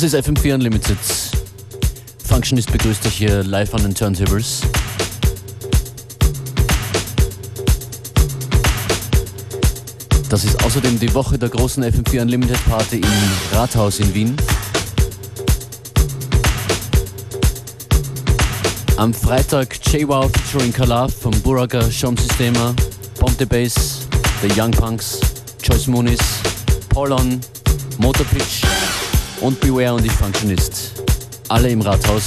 Das ist FM4 Unlimited. Functionist begrüßt euch hier live an den Turntables. Das ist außerdem die Woche der großen FM4 Unlimited Party im Rathaus in Wien. Am Freitag J-Wow featuring Kalaf vom Buraga Shom Systema, Ponte Bass, The Young Punks, Joyce Moonis, Paulon, Motorpitch und Beware und die Functionist. Alle im Rathaus.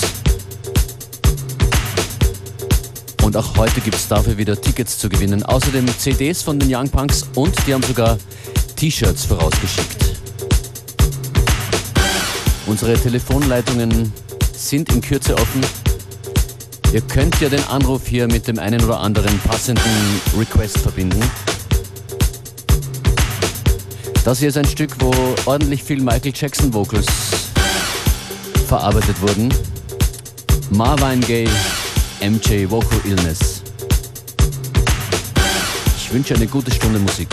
Und auch heute gibt es dafür wieder Tickets zu gewinnen. Außerdem CDs von den Young Punks und die haben sogar T-Shirts vorausgeschickt. Unsere Telefonleitungen sind in Kürze offen. Ihr könnt ja den Anruf hier mit dem einen oder anderen passenden Request verbinden. Das hier ist ein Stück, wo ordentlich viel Michael Jackson Vocals verarbeitet wurden. Marvin Gaye MJ Vocal Illness. Ich wünsche eine gute Stunde Musik.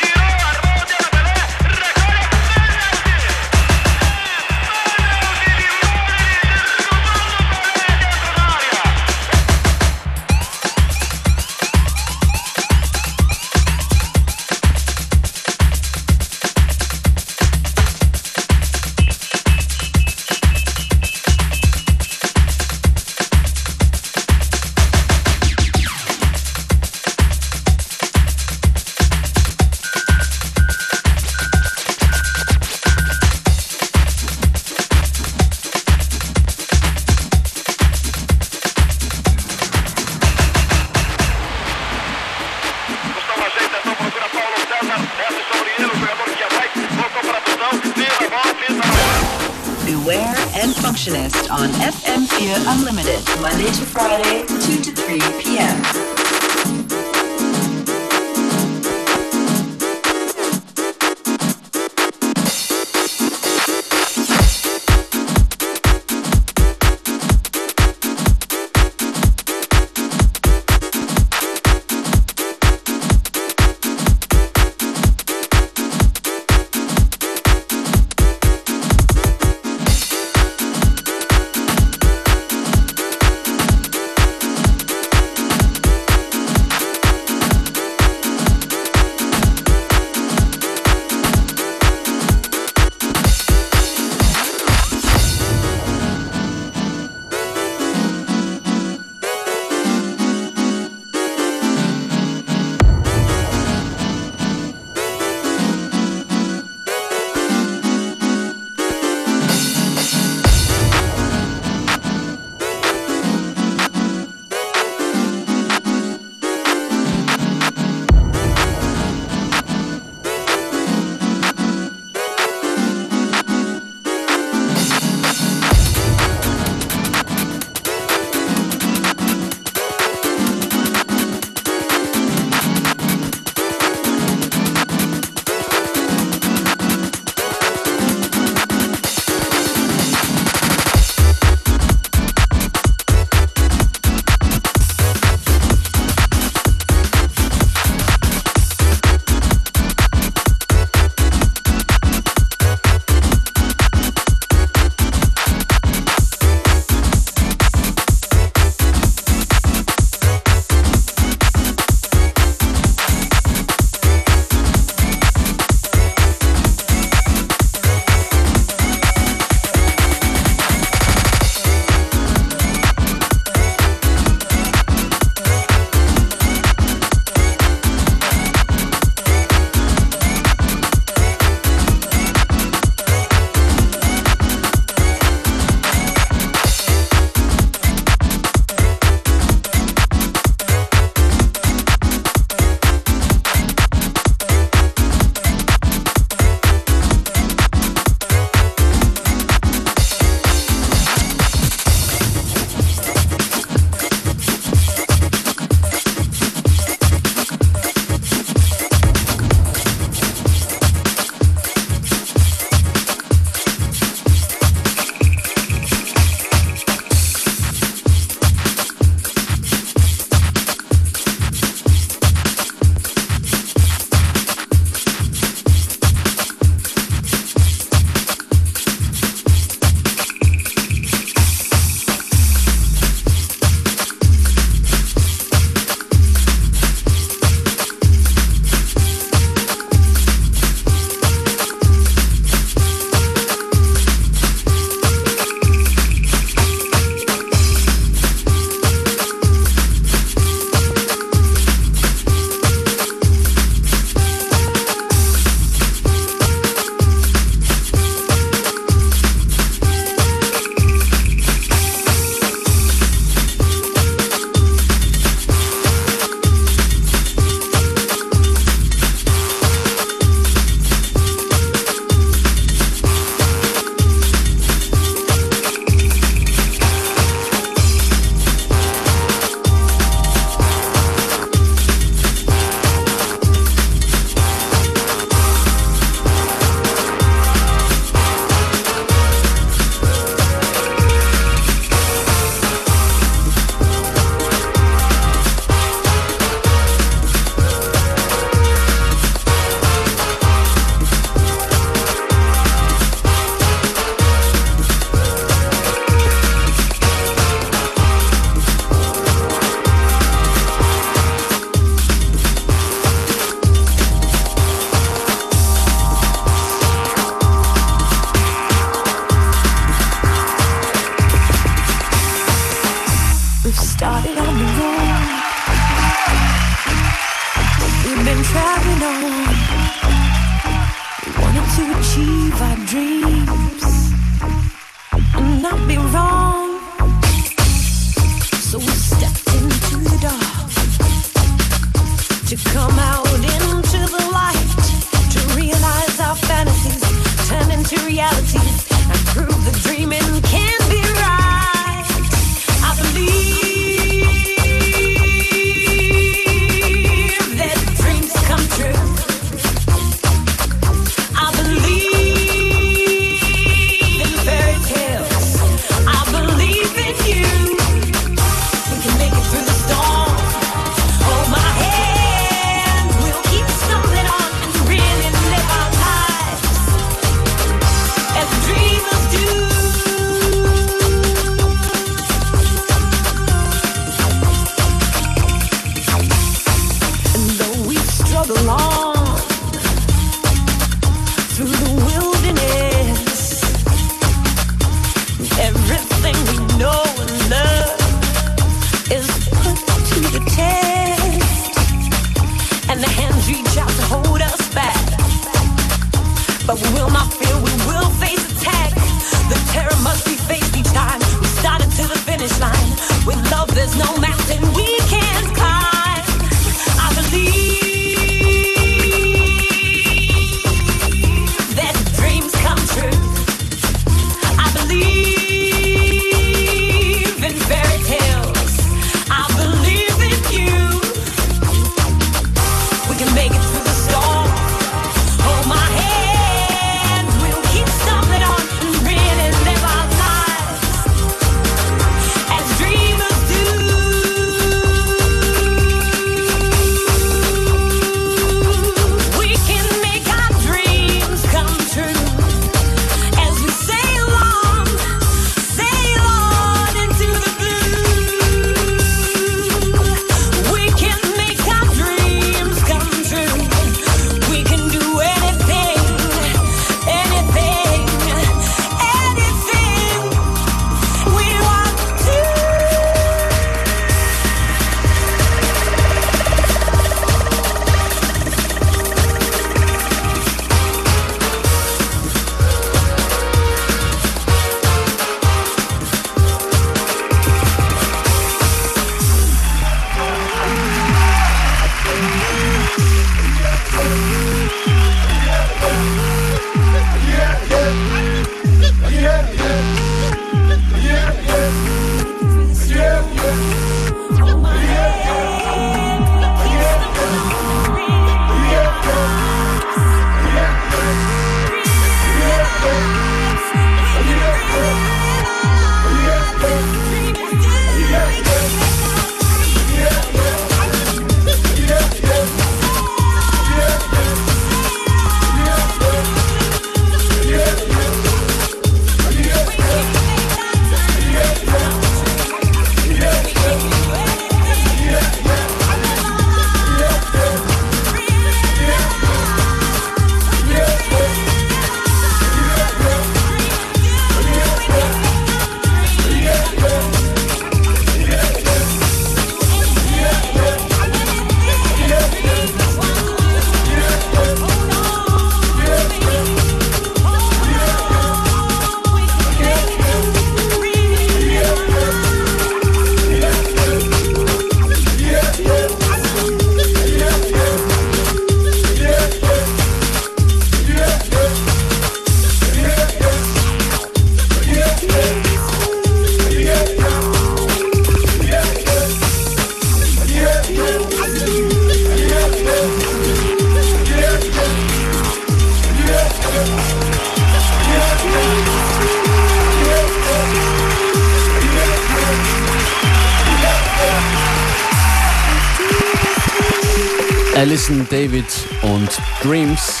Alison David und Dreams.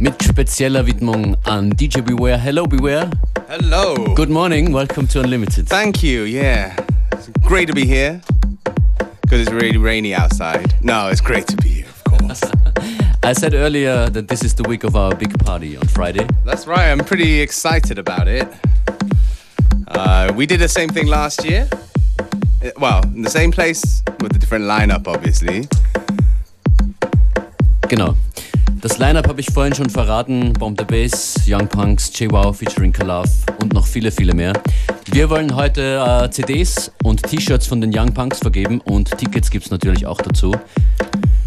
Mit spezieller Widmung an DJ Beware. Hello, Beware. Hello. Good morning. Welcome to Unlimited. Thank you. Yeah. It's great to be here. Because it's really rainy outside. No, it's great to be here, of course. I said earlier that this is the week of our big party on Friday. That's right. I'm pretty excited about it. Uh, we did the same thing last year. Uh, well, in the same place with a different lineup, obviously. Genau. Das Lineup habe ich vorhin schon verraten. Bomb the Bass, Young Punks, JWoww featuring Kalaf und noch viele, viele mehr. Wir wollen heute äh, CDs und T-Shirts von den Young Punks vergeben und Tickets gibt es natürlich auch dazu.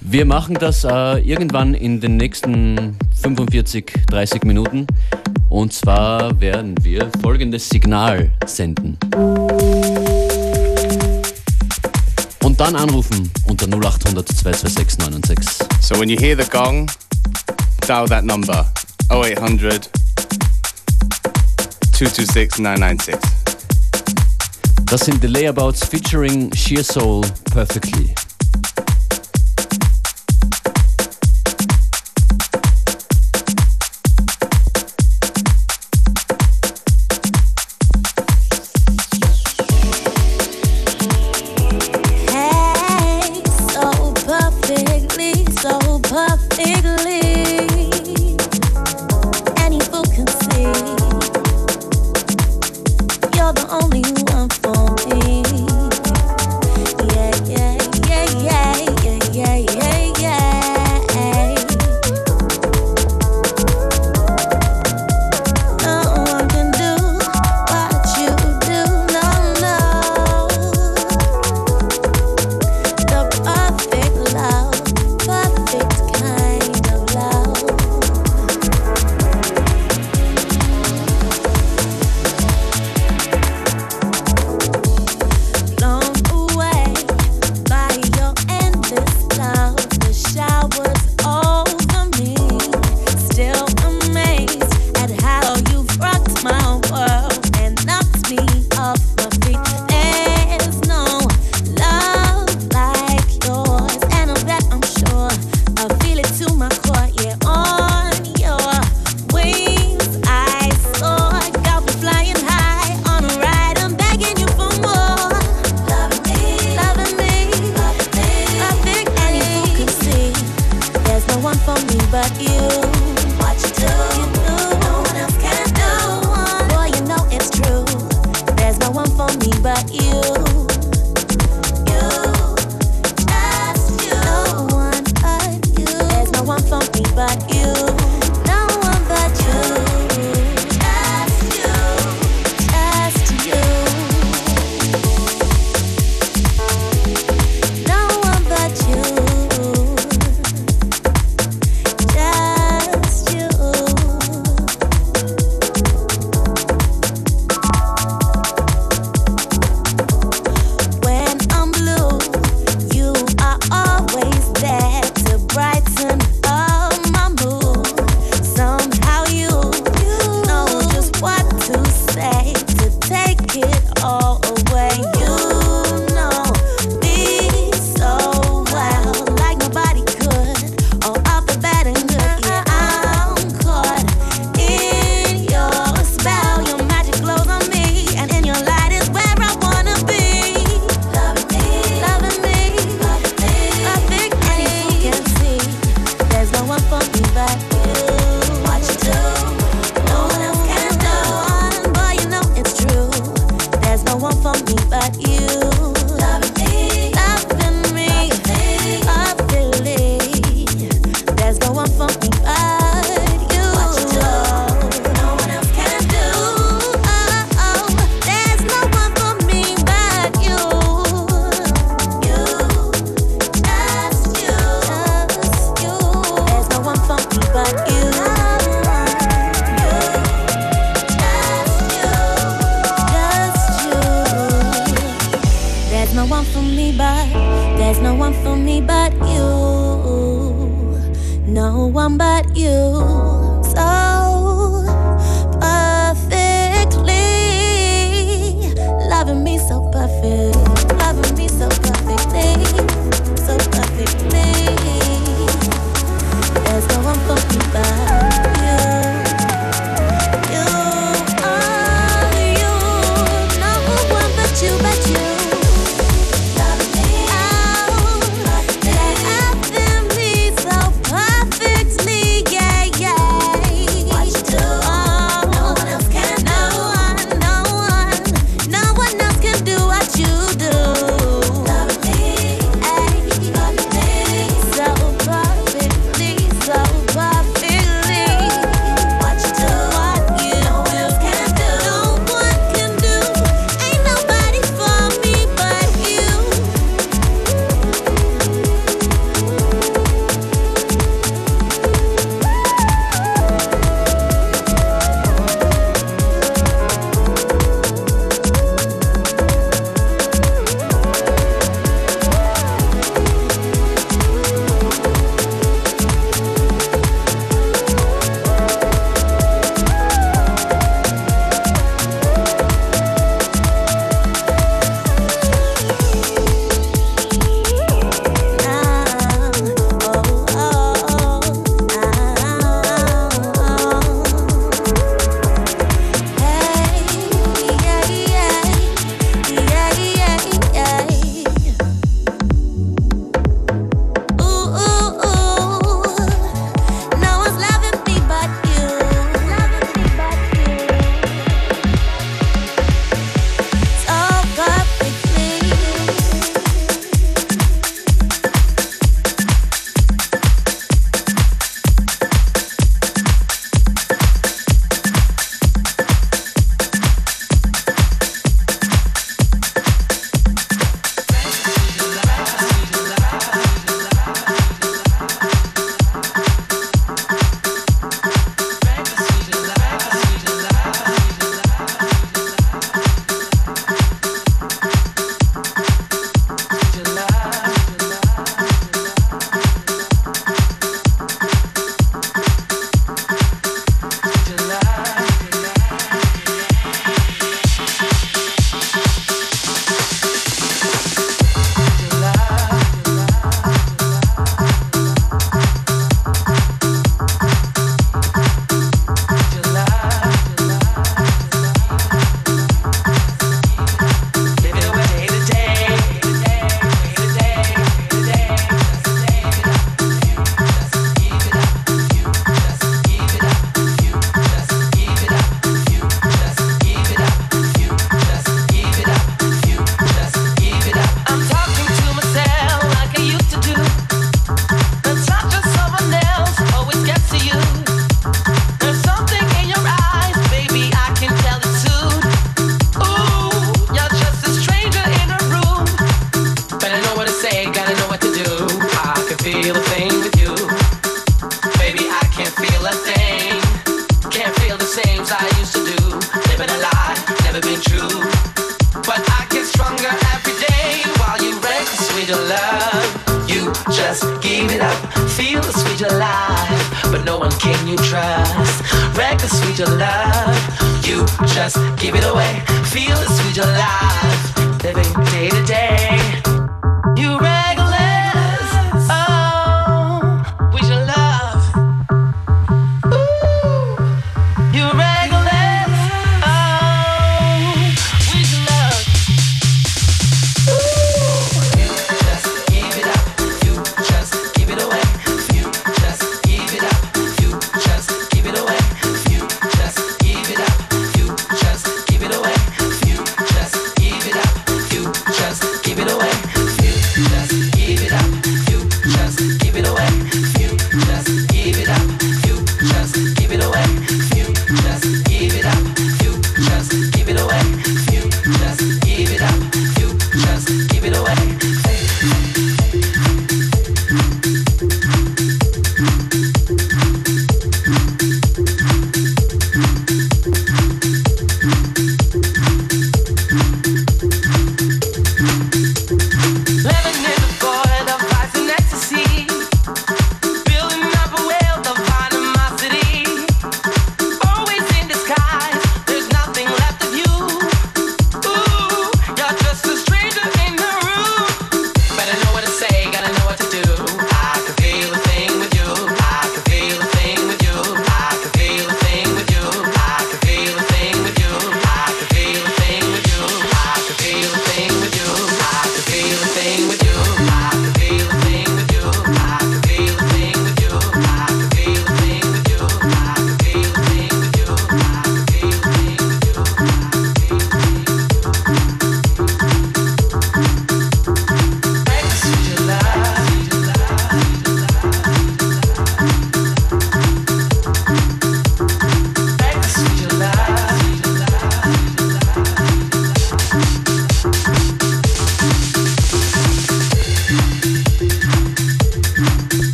Wir machen das äh, irgendwann in den nächsten 45, 30 Minuten. Und zwar werden wir folgendes Signal senden. Und dann anrufen unter 0800 226 996. So when you hear the gong, dial that number 0800 226 996. Das sind The Layabouts featuring Sheer Soul Perfectly.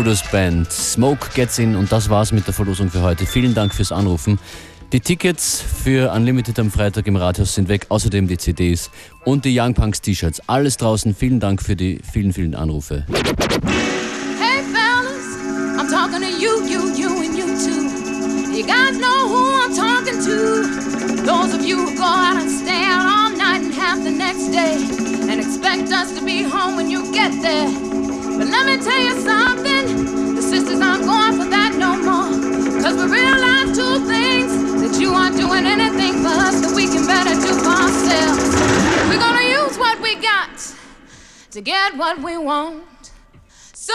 Buddha's Band. Smoke gets in und das war's mit der Verlosung für heute. Vielen Dank fürs Anrufen. Die Tickets für Unlimited am Freitag im Rathaus sind weg, außerdem die CDs und die Young Punks T-Shirts. Alles draußen. Vielen Dank für die vielen, vielen Anrufe. Hey fellas, I'm talking to you, you, you, and you too. You guys know who I'm talking to. Those of you who go out and stay out all night and half the next day and expect us to be home when you get there. But let me tell you something, the sisters aren't going for that no more. Cause we realize two things that you aren't doing anything for us that we can better do for ourselves. We're gonna use what we got to get what we want. So